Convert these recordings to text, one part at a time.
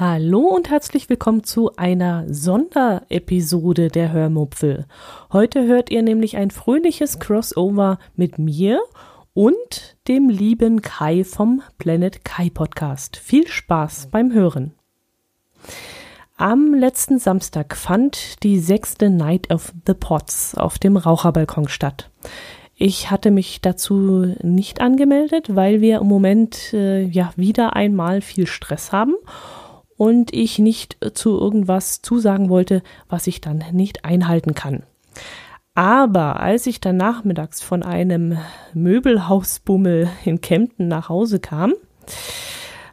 Hallo und herzlich willkommen zu einer Sonderepisode der Hörmupfel. Heute hört ihr nämlich ein fröhliches Crossover mit mir und dem lieben Kai vom Planet Kai Podcast. Viel Spaß beim Hören. Am letzten Samstag fand die sechste Night of the Pots auf dem Raucherbalkon statt. Ich hatte mich dazu nicht angemeldet, weil wir im Moment äh, ja wieder einmal viel Stress haben und ich nicht zu irgendwas zusagen wollte, was ich dann nicht einhalten kann. Aber als ich dann nachmittags von einem Möbelhausbummel in Kempten nach Hause kam,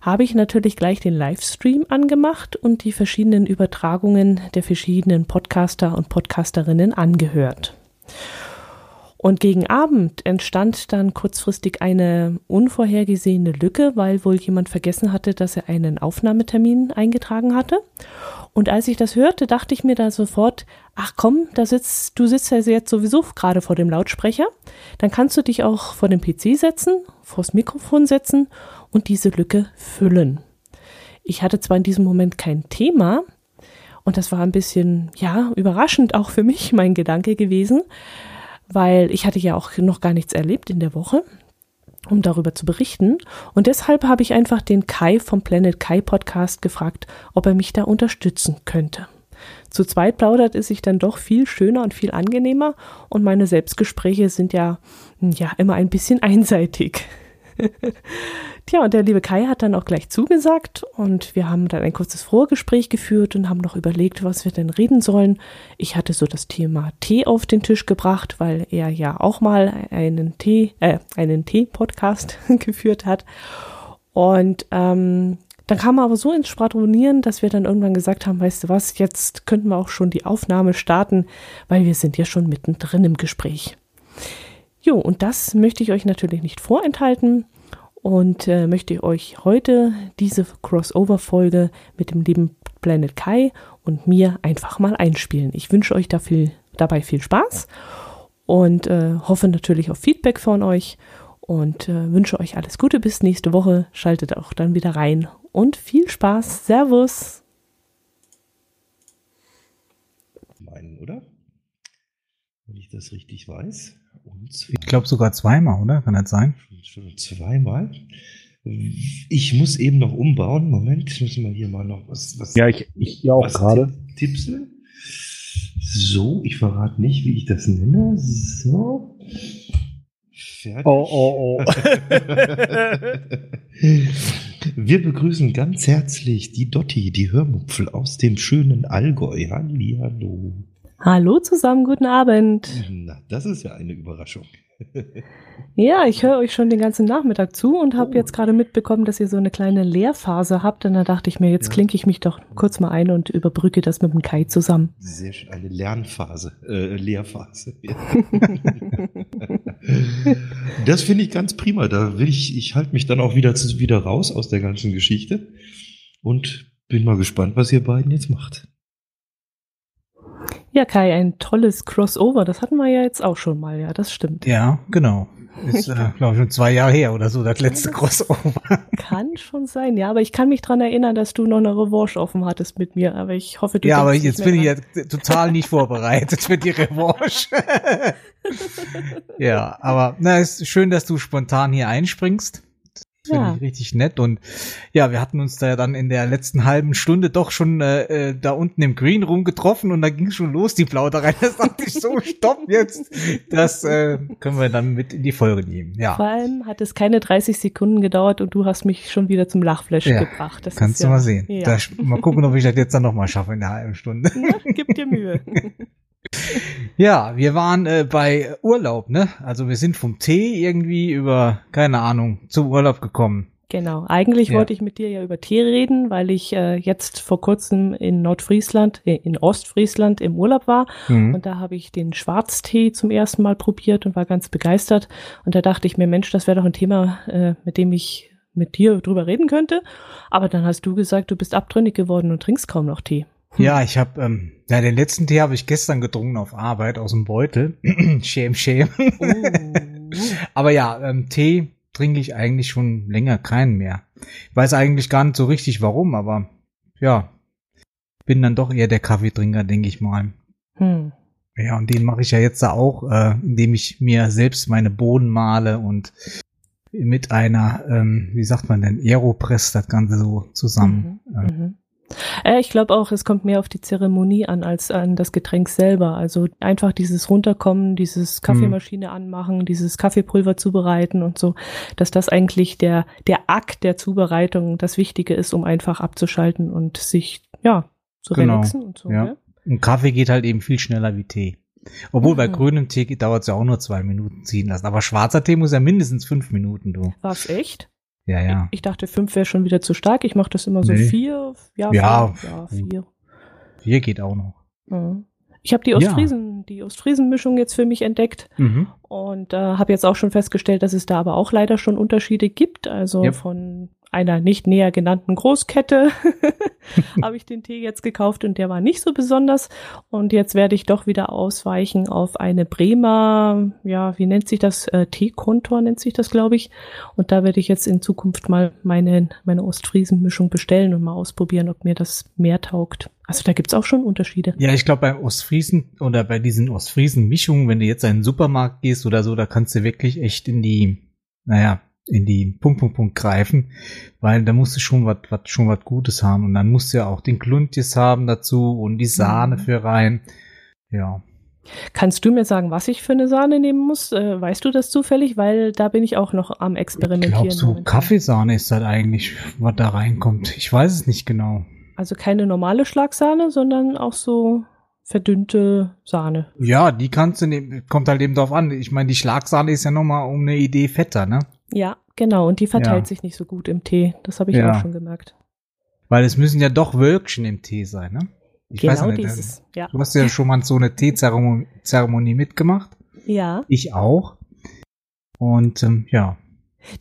habe ich natürlich gleich den Livestream angemacht und die verschiedenen Übertragungen der verschiedenen Podcaster und Podcasterinnen angehört. Und gegen Abend entstand dann kurzfristig eine unvorhergesehene Lücke, weil wohl jemand vergessen hatte, dass er einen Aufnahmetermin eingetragen hatte. Und als ich das hörte, dachte ich mir da sofort, ach komm, da sitzt, du sitzt ja jetzt sowieso gerade vor dem Lautsprecher. Dann kannst du dich auch vor den PC setzen, vors Mikrofon setzen und diese Lücke füllen. Ich hatte zwar in diesem Moment kein Thema, und das war ein bisschen, ja, überraschend auch für mich mein Gedanke gewesen, weil ich hatte ja auch noch gar nichts erlebt in der Woche, um darüber zu berichten. Und deshalb habe ich einfach den Kai vom Planet Kai Podcast gefragt, ob er mich da unterstützen könnte. Zu zweit plaudert es sich dann doch viel schöner und viel angenehmer und meine Selbstgespräche sind ja, ja immer ein bisschen einseitig. Tja, und der liebe Kai hat dann auch gleich zugesagt und wir haben dann ein kurzes Vorgespräch geführt und haben noch überlegt, was wir denn reden sollen. Ich hatte so das Thema Tee auf den Tisch gebracht, weil er ja auch mal einen Tee, äh, einen Tee-Podcast geführt hat. Und ähm, dann kam er aber so ins Schwadronieren, dass wir dann irgendwann gesagt haben, weißt du was, jetzt könnten wir auch schon die Aufnahme starten, weil wir sind ja schon mittendrin im Gespräch. Jo, und das möchte ich euch natürlich nicht vorenthalten und äh, möchte euch heute diese Crossover-Folge mit dem lieben Planet Kai und mir einfach mal einspielen. Ich wünsche euch da viel, dabei viel Spaß und äh, hoffe natürlich auf Feedback von euch und äh, wünsche euch alles Gute bis nächste Woche. Schaltet auch dann wieder rein und viel Spaß. Servus. Meinen, oder? Wenn ich das richtig weiß. Und ich glaube sogar zweimal, oder? Kann das sein? Schon zweimal. Ich muss eben noch umbauen. Moment, müssen wir hier mal noch was. was ja, ich, ich ja auch gerade. Tippsel. So, ich verrate nicht, wie ich das nenne. So. Fertig. Oh, oh, oh. Wir begrüßen ganz herzlich die Dotti, die Hörmupfel aus dem schönen Allgäu. Hallihallo. Hallo zusammen, guten Abend. Na, das ist ja eine Überraschung. ja, ich höre euch schon den ganzen Nachmittag zu und habe oh. jetzt gerade mitbekommen, dass ihr so eine kleine Lehrphase habt. Und da dachte ich mir, jetzt ja. klinke ich mich doch kurz mal ein und überbrücke das mit dem Kai zusammen. Sehr schön, eine Lernphase, äh, Lehrphase. das finde ich ganz prima. Da will ich, ich halte mich dann auch wieder, wieder raus aus der ganzen Geschichte und bin mal gespannt, was ihr beiden jetzt macht. Ja, Kai, ein tolles Crossover. Das hatten wir ja jetzt auch schon mal, ja, das stimmt. Ja, genau. Ist, äh, glaube ich, schon zwei Jahre her oder so, das letzte Crossover. Kann schon sein, ja, aber ich kann mich dran erinnern, dass du noch eine Revanche offen hattest mit mir, aber ich hoffe, du Ja, aber jetzt bin ich ja total nicht vorbereitet für die Revanche. ja, aber na, ist schön, dass du spontan hier einspringst finde ja. ich richtig nett. Und ja, wir hatten uns da ja dann in der letzten halben Stunde doch schon äh, äh da unten im Green Room getroffen und da ging schon los, die Plauderei. Da sagte ich so, stopp jetzt. Das äh, können wir dann mit in die Folge nehmen. Ja. Vor allem hat es keine 30 Sekunden gedauert und du hast mich schon wieder zum Lachflash ja, gebracht. Das kannst du ja, mal sehen. Da, mal gucken, ob ich das jetzt dann nochmal schaffe in der halben Stunde. Na, gib dir Mühe. Ja, wir waren äh, bei Urlaub, ne? Also wir sind vom Tee irgendwie über, keine Ahnung, zum Urlaub gekommen. Genau. Eigentlich Ja. wollte ich mit dir ja über Tee reden, weil ich äh, jetzt vor kurzem in Nordfriesland, äh, in Ostfriesland im Urlaub war. Mhm. Und da habe ich den Schwarztee zum ersten Mal probiert und war ganz begeistert. Und da dachte ich mir, Mensch, das wäre doch ein Thema, äh, mit dem ich mit dir drüber reden könnte. Aber dann hast du gesagt, du bist abtrünnig geworden und trinkst kaum noch Tee. Ja, ich habe, ähm, ja, den letzten Tee habe ich gestern getrunken auf Arbeit aus dem Beutel. shame, shame. Oh. Aber ja, ähm, Tee trinke ich eigentlich schon länger keinen mehr. Ich weiß eigentlich gar nicht so richtig warum, aber ja, bin dann doch eher der Kaffeetrinker, denke ich mal. Hm. Ja, und den mache ich ja jetzt da auch, äh, indem ich mir selbst meine Bohnen male und mit einer, ähm, wie sagt man denn, Aeropress das Ganze so zusammen. Mhm. Äh, Mhm. Äh, ich glaube auch, es kommt mehr auf die Zeremonie an als an das Getränk selber. Also einfach dieses Runterkommen, dieses Kaffeemaschine anmachen, dieses Kaffeepulver zubereiten und so, dass das eigentlich der, der Akt der Zubereitung das Wichtige ist, um einfach abzuschalten und sich, ja, zu Genau, relaxen und so. ja. gell? Und Kaffee geht halt eben viel schneller wie Tee. Obwohl bei Mhm. grünem Tee dauert es ja auch nur zwei Minuten ziehen lassen. Aber schwarzer Tee muss ja mindestens fünf Minuten, du. War's echt? Ja, ja. Ich dachte, fünf wäre schon wieder zu stark. Ich mache das immer so Nee. vier, ja, Ja, vier, ja, vier. Hier geht auch noch. Mhm. Ich habe die Ja. Ostfriesen, die Ostfriesen-Mischung jetzt für mich entdeckt. Mhm. Und äh, habe jetzt auch schon festgestellt, dass es da aber auch leider schon Unterschiede gibt. Also Yep. von einer nicht näher genannten Großkette habe ich den Tee jetzt gekauft und der war nicht so besonders. Und jetzt werde ich doch wieder ausweichen auf eine Bremer, ja, wie nennt sich das? Äh, Teekontor nennt sich das, glaube ich. Und da werde ich jetzt in Zukunft mal meine, meine Ostfriesen-Mischung bestellen und mal ausprobieren, ob mir das mehr taugt. Also da gibt's auch schon Unterschiede. Ja, ich glaube beim Ostfriesen oder bei diesen Ostfriesen-Mischungen, wenn du jetzt in einen Supermarkt gehst oder so, da kannst du wirklich echt in die, naja, in die Punkt, Punkt, Punkt greifen, weil da musst du schon was, was, schon was Gutes haben und dann musst du ja auch den Kluntjes haben dazu und die Sahne Mhm. für rein. Ja. Kannst du mir sagen, was ich für eine Sahne nehmen muss? Äh, weißt du das zufällig? Weil da bin ich auch noch am Experimentieren. Glaubst du. Kaffeesahne ist das eigentlich, was da reinkommt? Ich weiß es nicht genau. Also keine normale Schlagsahne, sondern auch so verdünnte Sahne. Ja, die kannst du nehmen, kommt halt eben drauf an. Ich meine, die Schlagsahne ist ja nochmal um eine Idee fetter, ne? Ja, genau. Und die verteilt Ja. sich nicht so gut im Tee. Das habe ich Ja. auch schon gemerkt. Weil es müssen ja doch Wölkchen im Tee sein, ne? Ich genau weiß nicht. dieses. Ja. Du hast ja schon mal so eine Teezeremonie Zeremonie mitgemacht. ja. Ich auch. Und ähm, ja,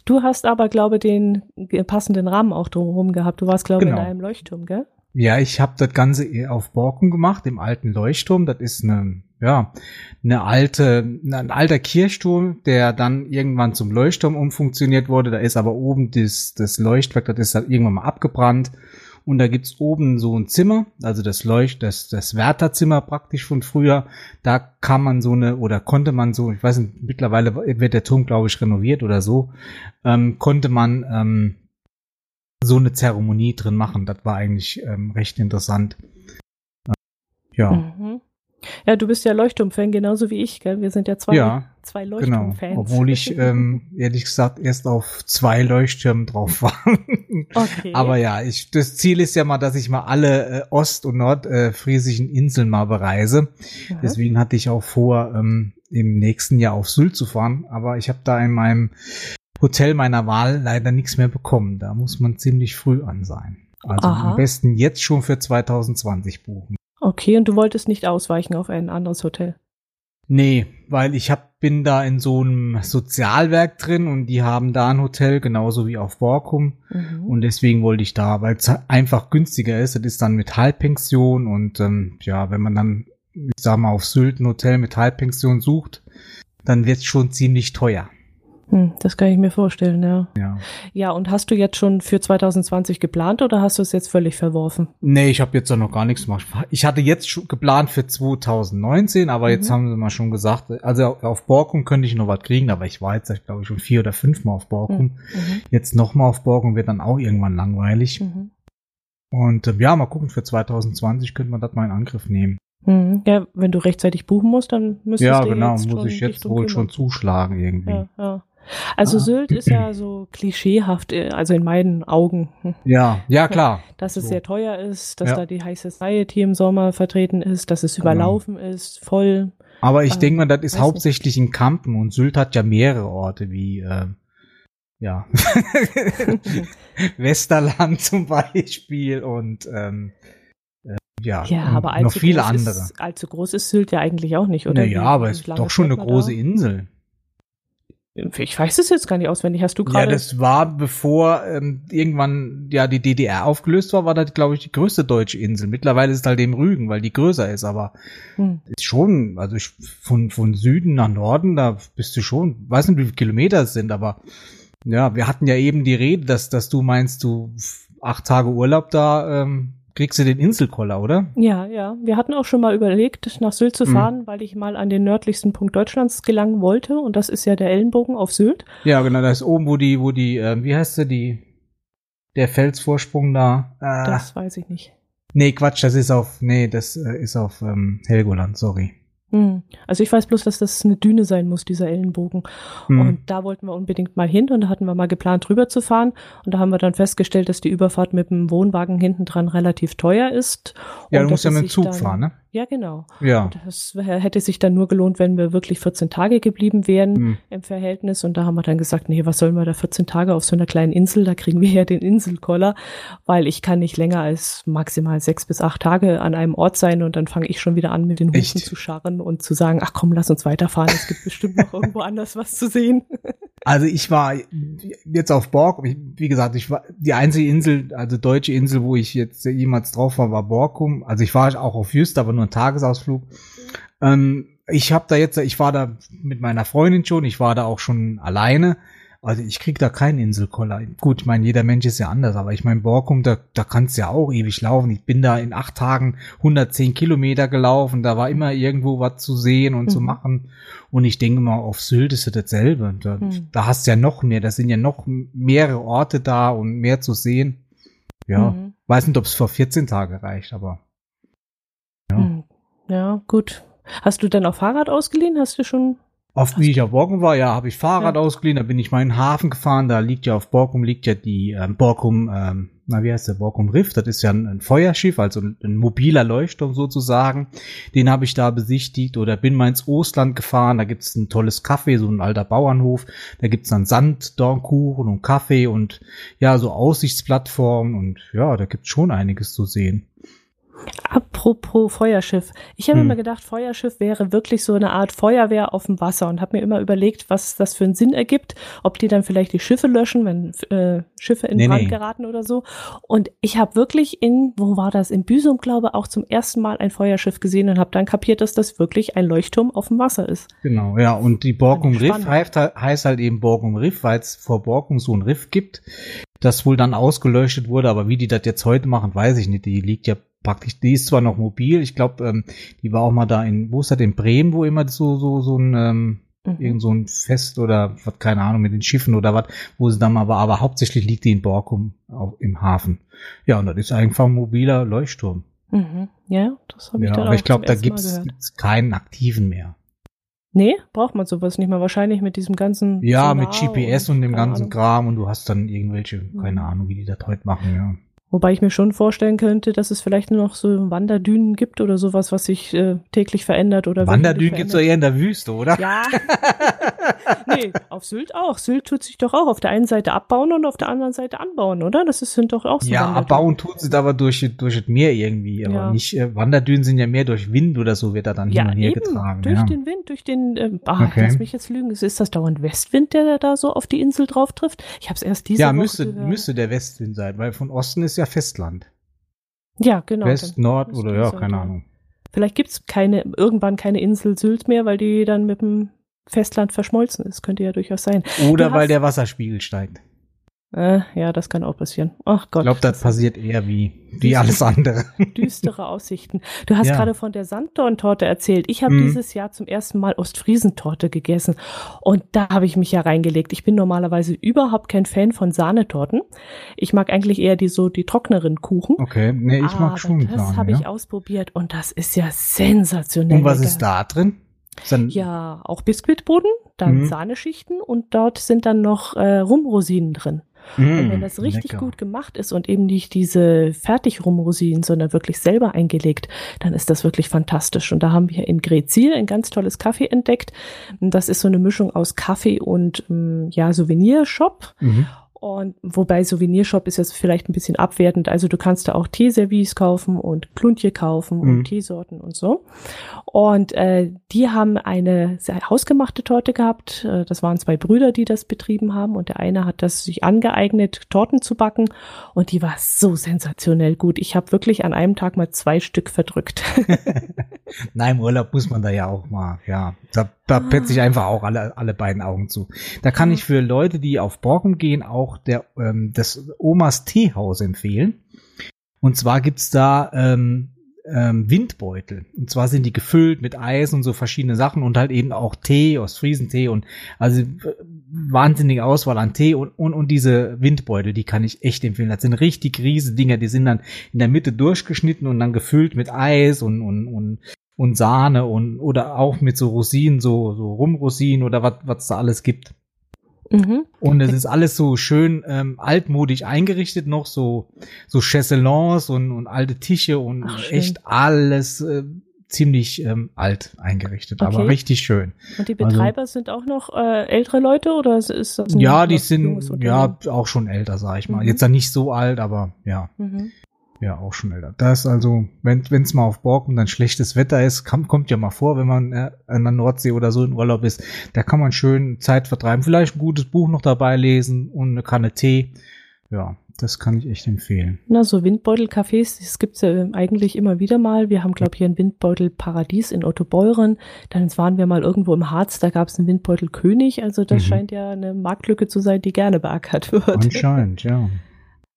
Du hast aber, glaube den äh, passenden Rahmen auch drumherum gehabt. Du warst, glaube ich, Genau. in einem Leuchtturm, gell? ja, ich habe das Ganze eher auf Borken gemacht, im alten Leuchtturm. Das ist eine, ja, eine alte, ein alter Kirchturm, der dann irgendwann zum Leuchtturm umfunktioniert wurde. Da ist aber oben das, das Leuchtwerk, das ist dann irgendwann mal abgebrannt. Und da gibt's oben so ein Zimmer, also das Leucht, das, das Wärterzimmer praktisch von früher. Da kann man so eine, oder konnte man so, ich weiß nicht, mittlerweile wird der Turm, glaube ich, renoviert oder so, ähm, konnte man ähm, so eine Zeremonie drin machen. Das war eigentlich ähm, recht interessant. Äh, ja, Mhm. Ja, du bist ja Leuchtturm-Fan, genauso wie ich, gell? Wir sind ja zwei, ja, zwei genau. Leuchtturm-Fans. Obwohl ich, ähm, ehrlich gesagt, erst auf zwei Leuchttürmen drauf war. okay. Aber ja, ich, das Ziel ist ja mal, dass ich mal alle äh, ost- und nordfriesischen Inseln mal bereise. Mhm. Deswegen hatte ich auch vor, ähm, im nächsten Jahr auf Sylt zu fahren. Aber ich habe da in meinem Hotel meiner Wahl leider nichts mehr bekommen. Da muss man ziemlich früh an sein. Also Aha. am besten jetzt schon für 2020 buchen. Okay, und du wolltest nicht ausweichen auf ein anderes Hotel. Nee, weil ich hab, bin da in so einem Sozialwerk drin und die haben da ein Hotel, genauso wie auf Borkum. Mhm. Und deswegen wollte ich da, weil es einfach günstiger ist. Das ist dann mit Halbpension und ähm, ja, wenn man dann, ich sag mal, auf Sylt ein Hotel mit Halbpension sucht, dann wird's schon ziemlich teuer. Hm, das kann ich mir vorstellen, ja. Ja. Ja, und hast du jetzt schon für 2020 geplant oder hast du es jetzt völlig verworfen? Nee, ich habe jetzt da noch gar nichts gemacht. Ich hatte jetzt schon geplant für 2019, aber jetzt Mhm. haben sie mal schon gesagt, also auf Borkum könnte ich noch was kriegen, aber ich war jetzt, glaube ich, schon vier oder fünf Mal auf Borkum. Mhm. Jetzt nochmal auf Borkum wird dann auch irgendwann langweilig. Mhm. Und äh, ja, mal gucken, für 2020 könnte man das mal in Angriff nehmen. Mhm. Ja, wenn du rechtzeitig buchen musst, dann müsstest ja, du genau, jetzt muss schon ich jetzt wohl schon kümmern. zuschlagen irgendwie. Ja, ja. Also Ah. Sylt ist ja so klischeehaft, äh, also in meinen Augen, Ja, ja, klar. dass es So. sehr teuer ist, dass Ja. da die High Society im Sommer vertreten ist, dass es Genau. überlaufen ist, voll. Aber ich Ähm, denke mal, das ist hauptsächlich in Kampen und Sylt hat ja mehrere Orte wie, äh, ja, Westerland zum Beispiel und ähm, äh, ja, Ja, aber noch viele andere. Ist, allzu groß ist Sylt ja eigentlich auch nicht, oder? Naja, aber es ist doch schon eine große da? Insel. Ich weiß es jetzt gar nicht auswendig. Hast du Ja, gerade? das war bevor ähm, irgendwann ja die DDR aufgelöst war, war das glaube ich die größte deutsche Insel. Mittlerweile ist es halt eben Rügen, weil die größer ist, aber Hm. ist schon, also ich, von von Süden nach Norden, da bist du schon, weiß nicht wie viele Kilometer es sind, aber ja, wir hatten ja eben die Rede, dass dass du meinst, du acht Tage Urlaub da ähm, kriegst du den Inselkoller, oder? Ja, ja. Wir hatten auch schon mal überlegt, nach Sylt zu Mhm. fahren, weil ich mal an den nördlichsten Punkt Deutschlands gelangen wollte. Und das ist ja der Ellenbogen auf Sylt. Ja, genau, da ist oben, wo die, wo die, ähm, wie heißt sie, die, der Felsvorsprung da. Äh, Das weiß ich nicht. Nee, Quatsch, das ist auf, nee, das äh, ist auf ähm, Helgoland, sorry. Hm. Also ich weiß bloß, dass das eine Düne sein muss, dieser Ellenbogen. Hm. Und da wollten wir unbedingt mal hin und da hatten wir mal geplant, drüber zu fahren. Und da haben wir dann festgestellt, dass die Überfahrt mit dem Wohnwagen hinten dran relativ teuer ist. ja, Und du musst ja mit dem Zug fahren, ne? Ja, genau. Ja. Und das hätte sich dann nur gelohnt, wenn wir wirklich 14 Tage geblieben wären Hm. im Verhältnis. Und da haben wir dann gesagt, nee, was sollen wir da 14 Tage auf so einer kleinen Insel? Da kriegen wir ja den Inselkoller, weil ich kann nicht länger als maximal sechs bis acht Tage an einem Ort sein und dann fange ich schon wieder an, mit den Hufen Echt? zu scharren und zu sagen, ach komm, lass uns weiterfahren. Es gibt bestimmt noch irgendwo anders was zu sehen. Also ich war jetzt auf ich, wie gesagt, ich war die einzige Insel, also deutsche Insel, wo ich jetzt jemals drauf war, war Borkum. Also ich war auch auf Jüst, aber nur ein Tagesausflug. Ähm, ich habe da jetzt, ich war da mit meiner Freundin schon, ich war da auch schon alleine. Also ich krieg da keinen Inselkoller. Gut, ich meine, jeder Mensch ist ja anders, aber ich meine, Borkum, da, da kannst du ja auch ewig laufen. Ich bin da in acht Tagen 110 Kilometer gelaufen, da war immer irgendwo was zu sehen und zu Mhm. machen. Und ich denke mal, auf Sylt ist es dasselbe. Da, Mhm. da hast du ja noch mehr, da sind ja noch mehrere Orte da und mehr zu sehen. Ja, Mhm. weiß nicht, ob es vor 14 Tage reicht, aber Ja. Ja, gut. Hast du denn auch Fahrrad ausgeliehen? Hast du schon? Oft, wie ich auf Borkum war, ja, habe ich Fahrrad Ja. ausgeliehen, da bin ich mal in den Hafen gefahren, da liegt ja auf Borkum, liegt ja die ähm, Borkum, ähm, na wie heißt der, Borkum Riff, das ist ja ein, ein Feuerschiff, also ein, ein mobiler Leuchtturm sozusagen, den habe ich da besichtigt oder bin mal ins Ostland gefahren, da gibt's ein tolles Café, so ein alter Bauernhof, da gibt's dann Sanddornkuchen und Kaffee und ja, so Aussichtsplattformen und ja, da gibt's schon einiges zu sehen. Apropos Feuerschiff. Ich habe Hm. immer gedacht, Feuerschiff wäre wirklich so eine Art Feuerwehr auf dem Wasser und habe mir immer überlegt, was das für einen Sinn ergibt, ob die dann vielleicht die Schiffe löschen, wenn äh, Schiffe in Nee, Brand nee. geraten oder so. Und ich habe wirklich in, wo war das, in Büsum, glaube auch zum ersten Mal ein Feuerschiff gesehen und habe dann kapiert, dass das wirklich ein Leuchtturm auf dem Wasser ist. Genau, ja, und die Borkum ich Riff heißt, halt- heißt halt eben Borkum Riff, weil es vor Borkum so ein Riff gibt, das wohl dann ausgeleuchtet wurde, aber wie die das jetzt heute machen, weiß ich nicht. Die liegt ja praktisch, die ist zwar noch mobil, ich glaube, ähm, die war auch mal da in, wo ist das, in Bremen, wo immer so, so, so ein, ähm, Mhm. irgend so ein Fest oder was, keine Ahnung, mit den Schiffen oder was, wo sie dann mal war, aber hauptsächlich liegt die in Borkum auch im Hafen. Ja, und das ist einfach ein mobiler Leuchtturm. Mhm. Ja, das habe ich Ja, dann aber auch ich glaube, da gibt's, gehört. gibt's keinen aktiven mehr. Nee, braucht man sowas nicht mehr. Wahrscheinlich mit diesem ganzen. Ja, Sonar mit GPS und, dem keine ganzen Ahnung. Kram und du hast dann irgendwelche, keine Mhm. Ahnung, wie die das heute machen, ja. Wobei ich mir schon vorstellen könnte, dass es vielleicht nur noch so Wanderdünen gibt oder sowas, was sich äh, täglich verändert oder Wanderdünen wöchentlich gibt's doch eher in der Wüste, oder? Ja. nee, auf Sylt auch. Sylt tut sich doch auch auf der einen Seite abbauen und auf der anderen Seite anbauen, oder? Das ist, sind doch auch so Ja, abbauen tut sie aber durch, durch das Meer irgendwie, aber Ja. nicht, äh, Wanderdünen sind ja mehr durch Wind oder so wird da dann hin Ja, und her eben, getragen. durch ja. den Wind, durch den, ähm, ah, Okay. lass mich jetzt lügen, ist, ist das dauernd Westwind, der da so auf die Insel drauf trifft? Ich habe es erst diese ja, Woche müsste, gehört. müsste der Westwind sein, weil von Osten ist ja Festland. Ja, genau. West, Nord oder es ja, sein, keine Ahnung. Vielleicht gibt's keine, irgendwann keine Insel Sylt mehr, weil die dann mit dem Festland verschmolzen ist. Könnte ja durchaus sein. Oder Du weil hast- der Wasserspiegel steigt. Äh, ja, das kann auch passieren. Ach Gott. Ich glaube, das passiert eher wie, wie alles andere. düstere Aussichten. Du hast Ja. gerade von der Sanddorntorte erzählt. Ich habe Mhm. dieses Jahr zum ersten Mal Ostfriesentorte gegessen. Und da habe ich mich ja reingelegt. Ich bin normalerweise überhaupt kein Fan von Sahnetorten. Ich mag eigentlich eher die so die trockneren Kuchen. Okay, nee, ich mag schon Das habe ja. ich ausprobiert und das ist ja sensationell. Und was lecker. ist da drin? Dann, Ja, auch Biskuitboden, dann Mhm. Sahneschichten und dort sind dann noch äh, Rumrosinen drin. Und wenn das richtig lecker. gut gemacht ist und eben nicht diese Fertigrumrosinen, sondern wirklich selber eingelegt, dann ist das wirklich fantastisch. Und da haben wir in Grezil ein ganz tolles Kaffee entdeckt. Das ist so eine Mischung aus Kaffee und ähm, ja, Souvenirshop. Mhm. Und wobei Souvenirshop ist jetzt vielleicht ein bisschen abwertend. Also du kannst da auch Teeservice kaufen und Kluntje kaufen Mhm. und Teesorten und so. Und äh, die haben eine sehr hausgemachte Torte gehabt. Äh, Das waren zwei Brüder, die das betrieben haben. Und der eine hat das sich angeeignet, Torten zu backen. Und die war so sensationell gut. Ich habe wirklich an einem Tag mal zwei Stück verdrückt. Na, im Urlaub muss man da ja auch mal, ja, da, da petze ich einfach auch alle, alle beiden Augen zu. Da kann ich für Leute, die auf Borkum gehen, auch der, ähm, das Omas Teehaus empfehlen. Und zwar gibt's da ähm, ähm, Windbeutel. Und zwar sind die gefüllt mit Eis und so verschiedene Sachen und halt eben auch Tee, Ostfriesentee und also äh, wahnsinnige Auswahl an Tee und, und, und diese Windbeutel, die kann ich echt empfehlen. Das sind richtig riesige Dinger, die sind dann in der Mitte durchgeschnitten und dann gefüllt mit Eis und, und, und, und Sahne und oder auch mit so Rosinen, so, so Rumrosinen oder was was da alles gibt. Mhm. Und es ist alles so schön ähm, altmodisch eingerichtet noch, so, so Chaiselons und, und alte Tische und Ach, echt alles äh, ziemlich ähm, alt eingerichtet, aber Okay. richtig schön. Und die Also- Betreiber sind auch noch äh, ältere Leute oder ist ist das ein Ja, die sind ja auch schon älter, sag ich mal. Mhm. Jetzt dann nicht so alt, aber ja, Mhm. Ja, auch schon älter. Das ist also, wenn es mal auf Borkum dann schlechtes Wetter ist, kam, kommt ja mal vor, wenn man äh, an der Nordsee oder so in Urlaub ist, da kann man schön Zeit vertreiben, vielleicht ein gutes Buch noch dabei lesen und eine Kanne Tee. Ja, das kann ich echt empfehlen. Na, so Windbeutel-Cafés, das gibt's ja eigentlich immer wieder mal. Wir haben, glaube ich, hier ein Windbeutel-Paradies in Ottobeuren. Dann waren wir mal irgendwo im Harz, da gab's einen Windbeutel-König. Also das Mhm. scheint ja eine Marktlücke zu sein, die gerne beackert wird. Anscheinend, ja.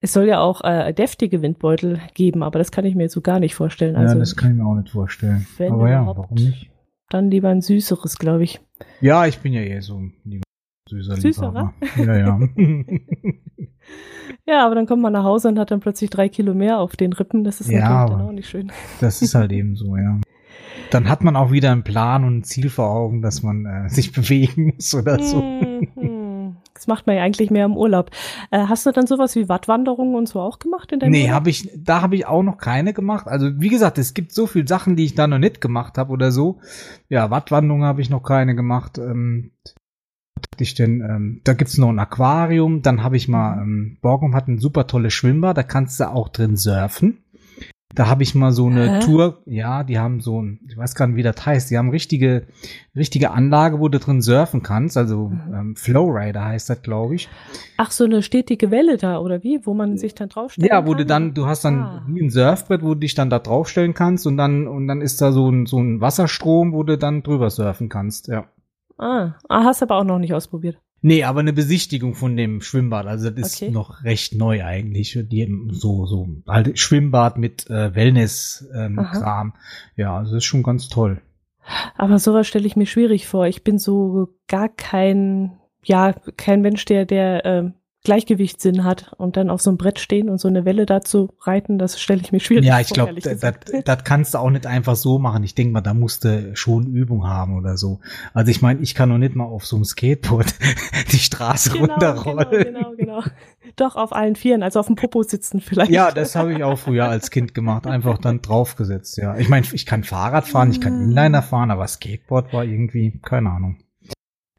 Es soll ja auch äh, deftige Windbeutel geben, aber das kann ich mir jetzt so gar nicht vorstellen. Also ja, das kann ich mir auch nicht vorstellen. wenn Aber ja, warum nicht? dann lieber ein süßeres, glaube ich. Ja, ich bin ja eh so ein lieber süßer Süßerer? Ja, ja. Ja, aber dann kommt man nach Hause und hat dann plötzlich drei Kilo mehr auf den Rippen. Das ist Ja, natürlich dann auch nicht schön. Das ist halt eben so, ja. Dann hat man auch wieder einen Plan und ein Ziel vor Augen, dass man äh, sich bewegen muss oder so. Das macht man ja eigentlich mehr im Urlaub. Äh, hast du dann sowas wie Wattwanderungen und so auch gemacht in deinem Nee, habe ich, da habe ich auch noch keine gemacht. Also wie gesagt, es gibt so viele Sachen, die ich da noch nicht gemacht habe oder so. Ja, Wattwanderung habe ich noch keine gemacht. Ähm, was hatte ich denn? Ähm, da gibt's noch ein Aquarium. Dann habe ich mal, ähm, Borgum hat ein super tolles Schwimmbad. Da kannst du auch drin surfen. Da habe ich mal so eine Hä? Tour. Ja, die haben so ein, ich weiß gar nicht, wie das heißt. Die haben richtige, richtige Anlage, wo du drin surfen kannst. Also Mhm. ähm, Flowrider heißt das, glaube ich. Ach, so eine stetige Welle da, oder wie? Wo man sich dann draufstellen Ja, wo kann? du dann, du hast dann Ah. wie ein Surfbrett, wo du dich dann da draufstellen kannst und dann, und dann ist da so ein, so ein Wasserstrom, wo du dann drüber surfen kannst, ja. Ah, ah, hast aber auch noch nicht ausprobiert. Nee, aber eine Besichtigung von dem Schwimmbad, also das ist Okay. noch recht neu eigentlich. Die, so, so, halt Schwimmbad mit äh, Wellness-Kram. Ähm, ja, also das ist schon ganz toll. Aber sowas stelle ich mir schwierig vor. Ich bin so gar kein, ja, kein Mensch, der, der ähm, Gleichgewichtssinn hat und dann auf so einem Brett stehen und so eine Welle dazu reiten, das stelle ich mir schwierig Ja, vor. ich glaube, das, das kannst du auch nicht einfach so machen. Ich denke mal, da musst du schon Übung haben oder so. Also ich meine, ich kann noch nicht mal auf so einem Skateboard die Straße Genau, genau, runterrollen. genau, genau. Doch, auf allen Vieren, also auf dem Popo sitzen vielleicht. Ja, das habe ich auch früher als Kind gemacht, einfach dann draufgesetzt, ja. Ich meine, ich kann Fahrrad fahren, ich kann Inliner fahren, aber Skateboard war irgendwie, keine Ahnung.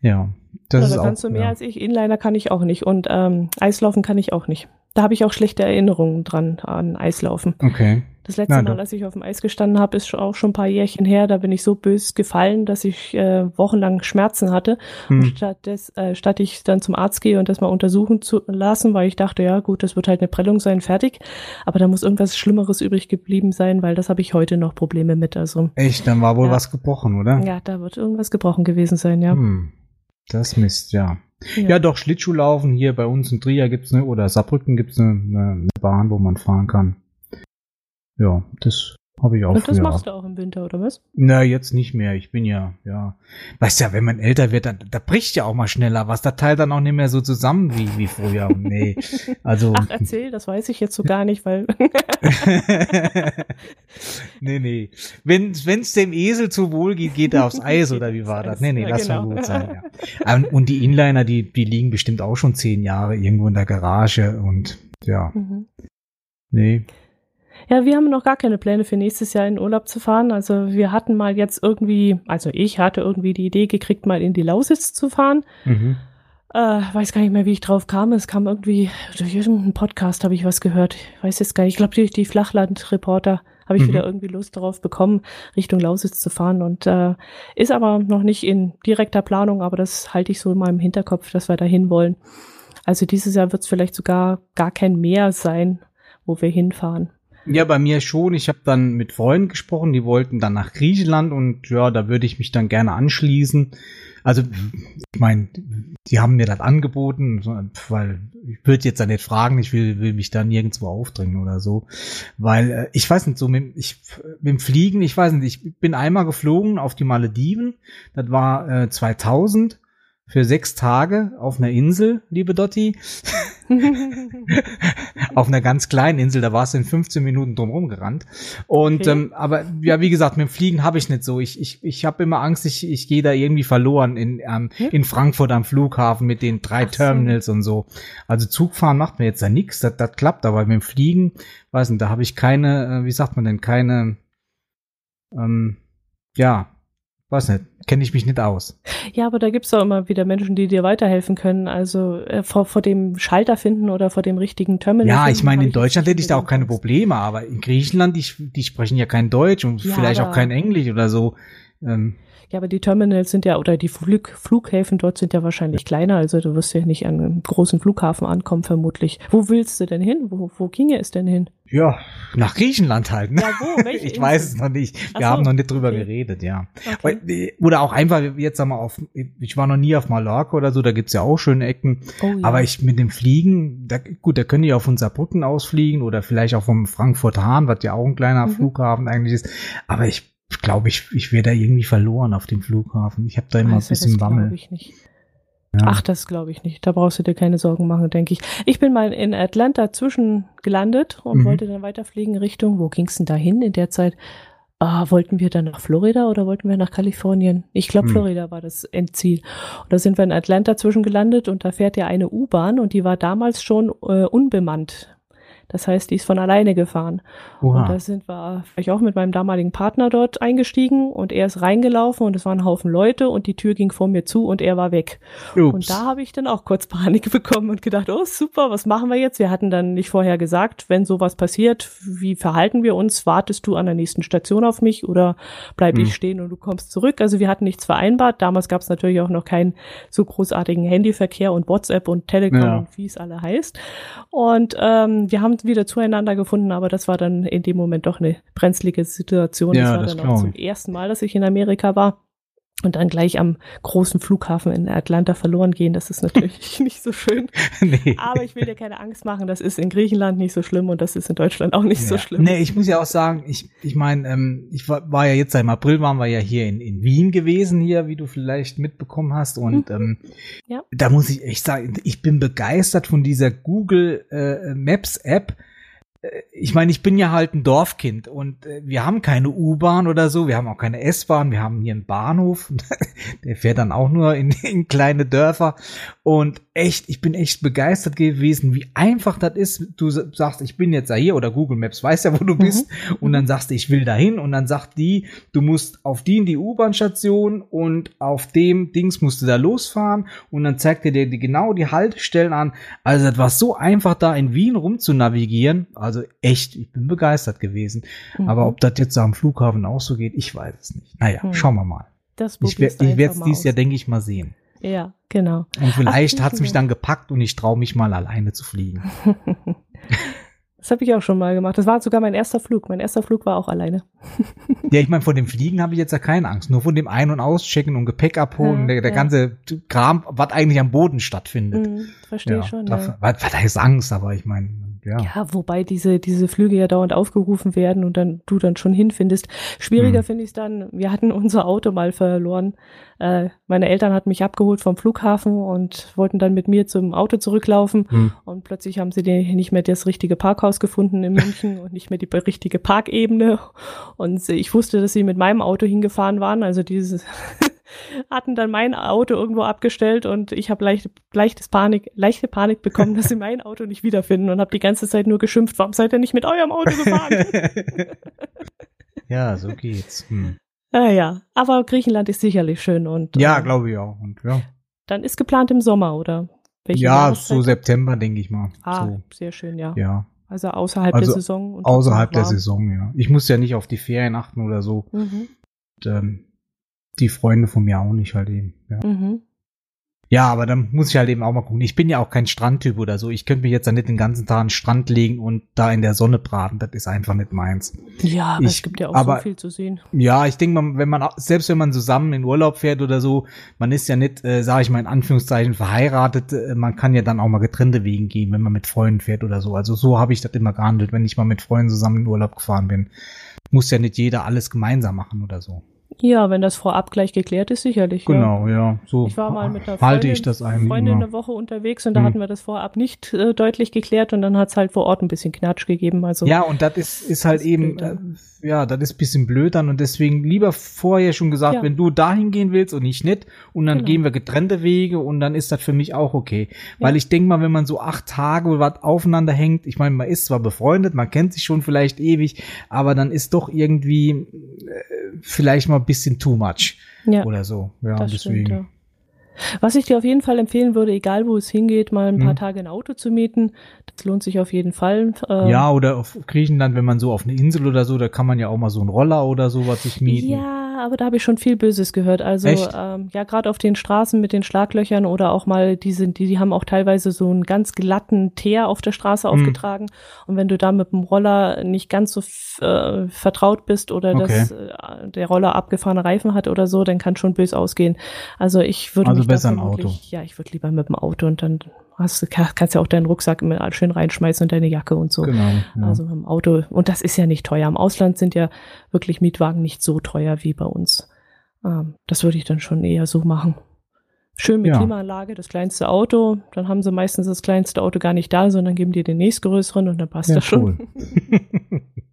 Ja, das Also da auch, kannst du mehr ja. als ich. Inliner kann ich auch nicht und ähm, Eislaufen kann ich auch nicht. Da habe ich auch schlechte Erinnerungen dran an Eislaufen. Okay. Das letzte Na, Mal, da- als ich auf dem Eis gestanden habe, ist auch schon ein paar Jährchen her. Da bin ich so bös gefallen, dass ich äh, wochenlang Schmerzen hatte. Und Hm. statt, des, äh, statt ich dann zum Arzt gehe und das mal untersuchen zu lassen, weil ich dachte, ja gut, das wird halt eine Prellung sein, fertig. Aber da muss irgendwas Schlimmeres übrig geblieben sein, weil das habe ich heute noch Probleme mit. Also Echt, dann war wohl Ja. was gebrochen, oder? ja, da wird irgendwas gebrochen gewesen sein, ja. Hm. Das Mist, ja. Ja, doch, Schlittschuhlaufen hier bei uns in Trier gibt's ne, oder Saarbrücken gibt's eine, eine, eine Bahn, wo man fahren kann. Ja, das Habe ich auch Und das machst du auch im Winter, oder was? Na, jetzt nicht mehr. Ich bin ja, ja. Weißt ja, wenn man älter wird, dann, da bricht ja auch mal schneller was. Da teilt dann auch nicht mehr so zusammen wie, wie früher. Nee. Also. Ach, erzähl, das weiß ich jetzt so gar nicht, weil nee, nee. Wenn es dem Esel zu wohl geht, geht er aufs Eis, oder wie war das? Nee, nee, ja, das genau. soll gut sein, ja. Ähm, Und die Inliner, die, die liegen bestimmt auch schon zehn Jahre irgendwo in der Garage und ja, Mhm. nee. Ja, wir haben noch gar keine Pläne für nächstes Jahr in Urlaub zu fahren. Also wir hatten mal jetzt irgendwie, also ich hatte irgendwie die Idee gekriegt, mal in die Lausitz zu fahren. Mhm. Äh, weiß gar nicht mehr, wie ich drauf kam. Es kam irgendwie durch irgendeinen Podcast, habe ich was gehört. Ich weiß jetzt gar nicht. Ich glaube, durch die Flachlandreporter habe ich Mhm. wieder irgendwie Lust darauf bekommen, Richtung Lausitz zu fahren. Und äh, ist aber noch nicht in direkter Planung, aber das halte ich so in meinem Hinterkopf, dass wir dahin wollen. Also dieses Jahr wird es vielleicht sogar gar kein Meer sein, wo wir hinfahren. Ja, bei mir schon. Ich habe dann mit Freunden gesprochen, die wollten dann nach Griechenland und ja, da würde ich mich dann gerne anschließen. Also, ich meine, die haben mir das angeboten, weil ich würde jetzt da nicht fragen, ich will, will mich da nirgendwo aufdrängen oder so. Weil, äh, ich weiß nicht, so mit, ich, mit dem Fliegen, ich weiß nicht, ich bin einmal geflogen auf die Malediven, das war äh, 2000 für sechs Tage auf einer Insel, liebe Dotti. auf einer ganz kleinen Insel, da warst du in 15 Minuten drumherum gerannt. Und Okay. ähm, aber ja, wie gesagt, mit dem Fliegen habe ich nicht so. Ich, ich, ich habe immer Angst, ich, ich gehe da irgendwie verloren in, ähm, Hm? in Frankfurt am Flughafen mit den drei Ach so. Terminals und so. Also Zugfahren macht mir jetzt da nichts, das, das klappt, aber mit dem Fliegen, weiß nicht, da habe ich keine, äh, wie sagt man denn, keine, ähm, ja, weiß nicht, kenne ich mich nicht aus. Ja, aber da gibt's doch immer wieder Menschen, die dir weiterhelfen können. Also äh, vor, vor dem Schalter finden oder vor dem richtigen Terminal. Ja, finden, ich meine, in Deutschland hätte ich da auch keine. Probleme, aber in Griechenland, die, die sprechen ja kein Deutsch und Ja, vielleicht auch kein Englisch oder so. Ähm, Ja, aber die Terminals sind ja, oder die Flug, Flughäfen dort sind ja wahrscheinlich kleiner, also du wirst ja nicht an einem großen Flughafen ankommen, vermutlich. Wo willst du denn hin? Wo, wo ginge es denn hin? ja, nach Griechenland halt. Ne? Ja, wo? Welche ich Insel? weiß es noch nicht. Ach Wir so, haben noch nicht drüber okay. geredet, ja. Okay. Oder auch einfach jetzt sag mal auf, ich war noch nie auf Mallorca oder so, da gibt's ja auch schöne Ecken. Oh, ja. Aber ich mit dem Fliegen, da, gut, da können die auch von Saarbrücken ausfliegen oder vielleicht auch vom Frankfurt-Hahn, was ja auch ein kleiner Mhm. Flughafen eigentlich ist. Aber ich glaube, ich, ich wäre da irgendwie verloren auf dem Flughafen. Ich habe da immer Also, ein bisschen das Wammel. ich nicht. Ja. Ach, das glaube ich nicht. Da brauchst du dir keine Sorgen machen, denke ich. Ich bin mal in Atlanta zwischen gelandet und Mhm. wollte dann weiterfliegen Richtung, wo ging's denn da hin in der Zeit? Ah, wollten wir dann nach Florida oder wollten wir nach Kalifornien? Ich glaube, Hm. Florida war das Endziel. Und da sind wir in Atlanta zwischen gelandet und da fährt ja eine U-Bahn und die war damals schon äh, unbemannt. Das heißt, die ist von alleine gefahren. Und Oha. da sind wir, ich auch mit meinem damaligen Partner dort eingestiegen und er ist reingelaufen und es waren ein Haufen Leute und die Tür ging vor mir zu und er war weg. Ups. Und da habe ich dann auch kurz Panik bekommen und gedacht, oh super, was machen wir jetzt? Wir hatten dann nicht vorher gesagt, wenn sowas passiert, wie verhalten wir uns? Wartest du an der nächsten Station auf mich oder bleib Hm. ich stehen und du kommst zurück? Also wir hatten nichts vereinbart. Damals gab es natürlich auch noch keinen so großartigen Handyverkehr und WhatsApp und Telegram Ja. und wie es alle heißt. Und ähm, wir haben wieder zueinander gefunden, aber das war dann in dem Moment doch eine brenzlige Situation. Ja, das war das dann auch zum ersten Mal, dass ich in Amerika war und dann gleich am großen Flughafen in Atlanta verloren gehen. Das ist natürlich nicht so schön. nee. Aber ich will dir keine Angst machen. Das ist in Griechenland nicht so schlimm und das ist in Deutschland auch nicht so Ja. schlimm. Nee, ich muss ja auch sagen, ich, ich meine, ähm, ich war, war ja jetzt im April, waren wir ja hier in, in Wien gewesen, hier, wie du vielleicht mitbekommen hast. Und Mhm. ähm, Ja. da muss ich echt sagen, ich bin begeistert von dieser Google äh, Maps App. Äh, Ich meine, ich bin ja halt ein Dorfkind und äh, wir haben keine U-Bahn oder so, wir haben auch keine S-Bahn, wir haben hier einen Bahnhof, der fährt dann auch nur in, in kleine Dörfer und echt, ich bin echt begeistert gewesen, wie einfach das ist. Du sa- sagst, ich bin jetzt da hier oder Google Maps weiß ja, wo du bist und dann sagst du, ich will dahin und dann sagt die, du musst auf die in die U-Bahn-Station und auf dem Dings musst du da losfahren und dann zeigt er dir die, genau die Haltestellen an. Also das war so einfach da in Wien rum zu navigieren. Also echt, ich bin begeistert gewesen. Mhm. Aber ob das jetzt am Flughafen auch so geht, ich weiß es nicht. Naja, Mhm. schauen wir mal. das Ich, werde es dieses Jahr, denke ich, mal sehen. Ja, genau. Und vielleicht hat es mich dann gepackt und ich traue mich mal alleine zu fliegen. Das habe ich auch schon mal gemacht. Das war sogar mein erster Flug. Mein erster Flug war auch alleine. Ja, ich meine, vor dem Fliegen habe ich jetzt ja keine Angst. Nur von dem Ein- und Auschecken und Gepäck abholen, Ja, der, der ja. ganze Kram, was eigentlich am Boden stattfindet. Mhm, Verstehe ja, schon. dafür, Ja. was heißt Angst, aber ich meine, ja. Ja, wobei diese, diese Flüge ja dauernd aufgerufen werden und dann du dann schon hinfindest. Schwieriger Hm. finde ich es dann, wir hatten unser Auto mal verloren. Äh, meine Eltern hatten mich abgeholt vom Flughafen und wollten dann mit mir zum Auto zurücklaufen. Hm. Und plötzlich haben sie die, nicht mehr das richtige Parkhaus gefunden in München und nicht mehr die richtige Parkebene. Und ich wusste, dass sie mit meinem Auto hingefahren waren. Also dieses hatten dann mein Auto irgendwo abgestellt und ich habe leicht, leichtes Panik, leichte Panik bekommen, dass sie mein Auto nicht wiederfinden und habe die ganze Zeit nur geschimpft, warum seid ihr nicht mit eurem Auto gefahren? ja, so geht's. Hm. ja, ja, aber Griechenland ist sicherlich schön und Ja, äh, glaube ich auch. Und ja, dann ist geplant im Sommer, oder? Welche ja so September, denke ich mal. Ah, So, sehr schön, ja. ja, Also außerhalb Also der Saison. und außerhalb der. Saison, ja. Ich muss ja nicht auf die Ferien achten oder so. Mhm. Und, ähm, die Freunde von mir auch nicht halt eben. Ja. Mhm. ja, aber dann muss ich halt eben auch mal gucken. Ich bin ja auch kein Strandtyp oder so. Ich könnte mich jetzt da nicht den ganzen Tag an den Strand legen und da in der Sonne braten. Das ist einfach nicht meins. Ja, aber es Ich- gibt ja auch aber- so viel zu sehen. Ja, ich denke mal, wenn man, selbst wenn man zusammen in Urlaub fährt oder so, man ist ja nicht, äh, sage ich mal in Anführungszeichen, verheiratet, äh, man kann ja dann auch mal getrennte Wegen gehen, wenn man mit Freunden fährt oder so. Also so habe ich das immer gehandelt, wenn ich mal mit Freunden zusammen in Urlaub gefahren bin. Muss ja nicht jeder alles gemeinsam machen oder so. Ja, wenn das vorab gleich geklärt ist, sicherlich. Ja. Genau, ja. So Ich war mal mit einer Freundin, ich das Freundin immer. eine Woche unterwegs und da Hm. hatten wir das vorab nicht äh, deutlich geklärt und dann hat's halt vor Ort ein bisschen Knatsch gegeben. Also Ja, und das ist, ist halt ist eben, ja. äh, ja, das ist bisschen blöd dann und deswegen lieber vorher schon gesagt, Ja. wenn du dahin gehen willst und ich nicht und dann Genau. gehen wir getrennte Wege und dann ist das für mich auch okay. Weil Ja. ich denke mal, wenn man so acht Tage oder was aufeinander hängt, ich meine, man ist zwar befreundet, man kennt sich schon vielleicht ewig, aber dann ist doch irgendwie äh, vielleicht mal ein bisschen too much ja, oder so. Ja, das deswegen. stimmt. Ja. Was ich dir auf jeden Fall empfehlen würde, egal wo es hingeht, mal ein paar Hm. Tage ein Auto zu mieten. Das lohnt sich auf jeden Fall. Äh, Ja, oder auf Griechenland, wenn man so auf eine Insel oder so, da kann man ja auch mal so einen Roller oder sowas sich mieten. Ja, aber da habe ich schon viel Böses gehört. Also ähm, ja, gerade auf den Straßen mit den Schlaglöchern oder auch mal die sind, die, die haben auch teilweise so einen ganz glatten Teer auf der Straße Hm. aufgetragen. Und wenn du da mit dem Roller nicht ganz so äh, vertraut bist oder Okay. dass äh, der Roller abgefahrene Reifen hat oder so, dann kann schon bös ausgehen. Also ich würde Also mich besser ein Auto. Ja, ich würde lieber mit dem Auto und dann hast kannst ja auch deinen Rucksack immer schön reinschmeißen und deine Jacke und so. Genau. Ja. Also dem Auto. Und das ist ja nicht teuer. Im Ausland sind ja wirklich Mietwagen nicht so teuer wie bei uns. Ähm, das würde ich dann schon eher so machen. Schön mit Ja. Klimaanlage, das kleinste Auto. Dann haben sie meistens das kleinste Auto gar nicht da, sondern geben dir den nächstgrößeren und dann passt Ja, das schon.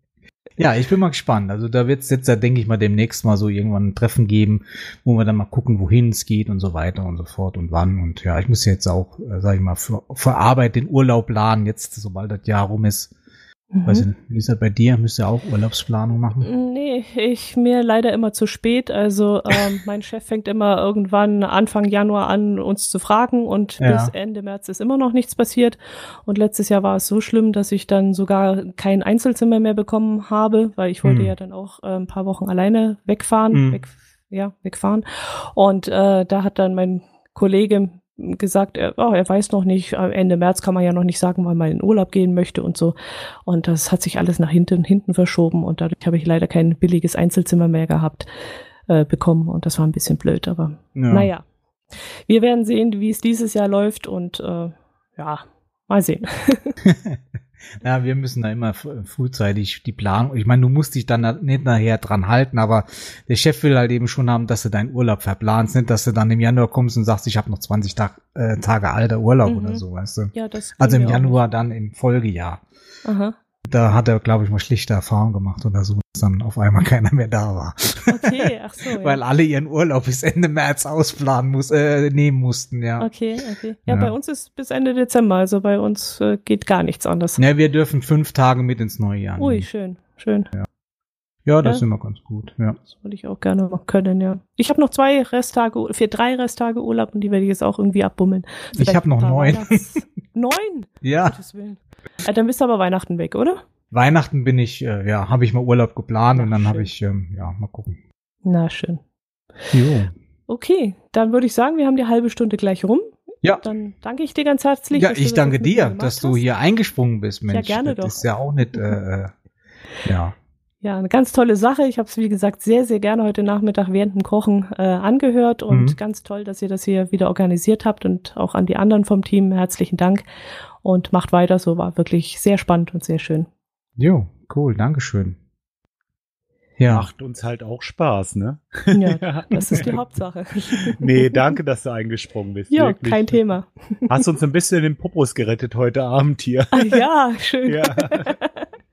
ja, ich bin mal gespannt. Also da wird es jetzt, ja, denke ich mal, demnächst mal so irgendwann ein Treffen geben, wo wir dann mal gucken, wohin es geht und so weiter und so fort und wann. Und ja, ich muss jetzt auch, äh, sag ich mal, für, für Arbeit den Urlaub planen, jetzt, sobald das Jahr rum ist. Mhm. Weiß ich nicht, wie ist das bei dir? Müsst ihr auch Urlaubsplanung machen? Nee, ich mir leider immer zu spät. Also ähm, mein Chef fängt immer irgendwann Anfang Januar an, uns zu fragen und Ja. bis Ende März ist immer noch nichts passiert. Und letztes Jahr war es so schlimm, dass ich dann sogar kein Einzelzimmer mehr bekommen habe, weil ich wollte Hm. ja dann auch äh, ein paar Wochen alleine wegfahren, Hm. weg, ja, wegfahren. Und äh, da hat dann mein Kollege gesagt, er, oh, er weiß noch nicht, am Ende März kann man ja noch nicht sagen, wann man in Urlaub gehen möchte und so. Und das hat sich alles nach hinten, hinten verschoben und dadurch habe ich leider kein billiges Einzelzimmer mehr gehabt, äh, bekommen und das war ein bisschen blöd, aber Ja. naja. Wir werden sehen, wie es dieses Jahr läuft und äh, ja, mal sehen. Ja, wir müssen da immer frühzeitig die Planung. Ich meine, du musst dich dann da nicht nachher dran halten, aber der Chef will halt eben schon haben, dass du deinen Urlaub verplanst, nicht, dass du dann im Januar kommst und sagst, ich habe noch 20 Tag, äh, Tage alter Urlaub Mhm. oder so, weißt du. Ja, das Also im Januar dann im Folgejahr. Aha. Da hat er, glaube ich, mal schlichte Erfahrungen gemacht oder so, dass dann auf einmal keiner mehr da war. Okay, ach so. Ja. Weil alle ihren Urlaub bis Ende März ausplanen muss, äh, nehmen mussten, ja. Okay, okay. Ja, Ja. bei uns ist bis Ende Dezember, also bei uns äh, geht gar nichts anderes. Ne, wir dürfen fünf Tage mit ins neue Jahr. Ui, nehmen. schön, schön. Ja, das Ja. ist immer ganz gut, ja. Das würde ich auch gerne machen können, ja. Ich habe noch zwei Resttage, für drei Resttage Urlaub und die werde ich jetzt auch irgendwie abbummeln. Ich hab ein noch neun. Neun? Ja. Willen. Äh, dann bist du aber Weihnachten weg, oder? Weihnachten bin ich, äh, ja, habe ich mal Urlaub geplant Ach, und dann habe ich, ähm, ja, mal gucken. Na, schön. Jo. Okay, dann würde ich sagen, wir haben die halbe Stunde gleich rum. Ja. Dann danke ich dir ganz herzlich. Ja, ich das danke dir, dass du hier eingesprungen bist, Mensch. gerne das doch. ist ja auch nicht, äh, äh, ja. Ja, eine ganz tolle Sache. Ich habe es, wie gesagt, sehr, sehr gerne heute Nachmittag während dem Kochen äh, angehört und mhm. ganz toll, dass ihr das hier wieder organisiert habt und auch an die anderen vom Team herzlichen Dank und macht weiter so. War wirklich sehr spannend und sehr schön. Jo, cool, Dankeschön. Ja. Macht uns halt auch Spaß, ne? Ja, das ist die Hauptsache. nee, danke, dass du eingesprungen bist. Ja, wirklich. kein Thema. Hast uns ein bisschen den Popos gerettet heute Abend hier. Ah, ja, schön. Ja.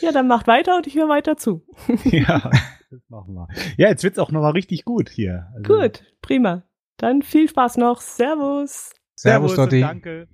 ja, dann macht weiter und ich höre weiter zu. ja, das machen wir. Ja, jetzt wird's auch nochmal richtig gut hier. Also gut, prima. Dann viel Spaß noch. Servus. Servus, Servus Dotti. Danke.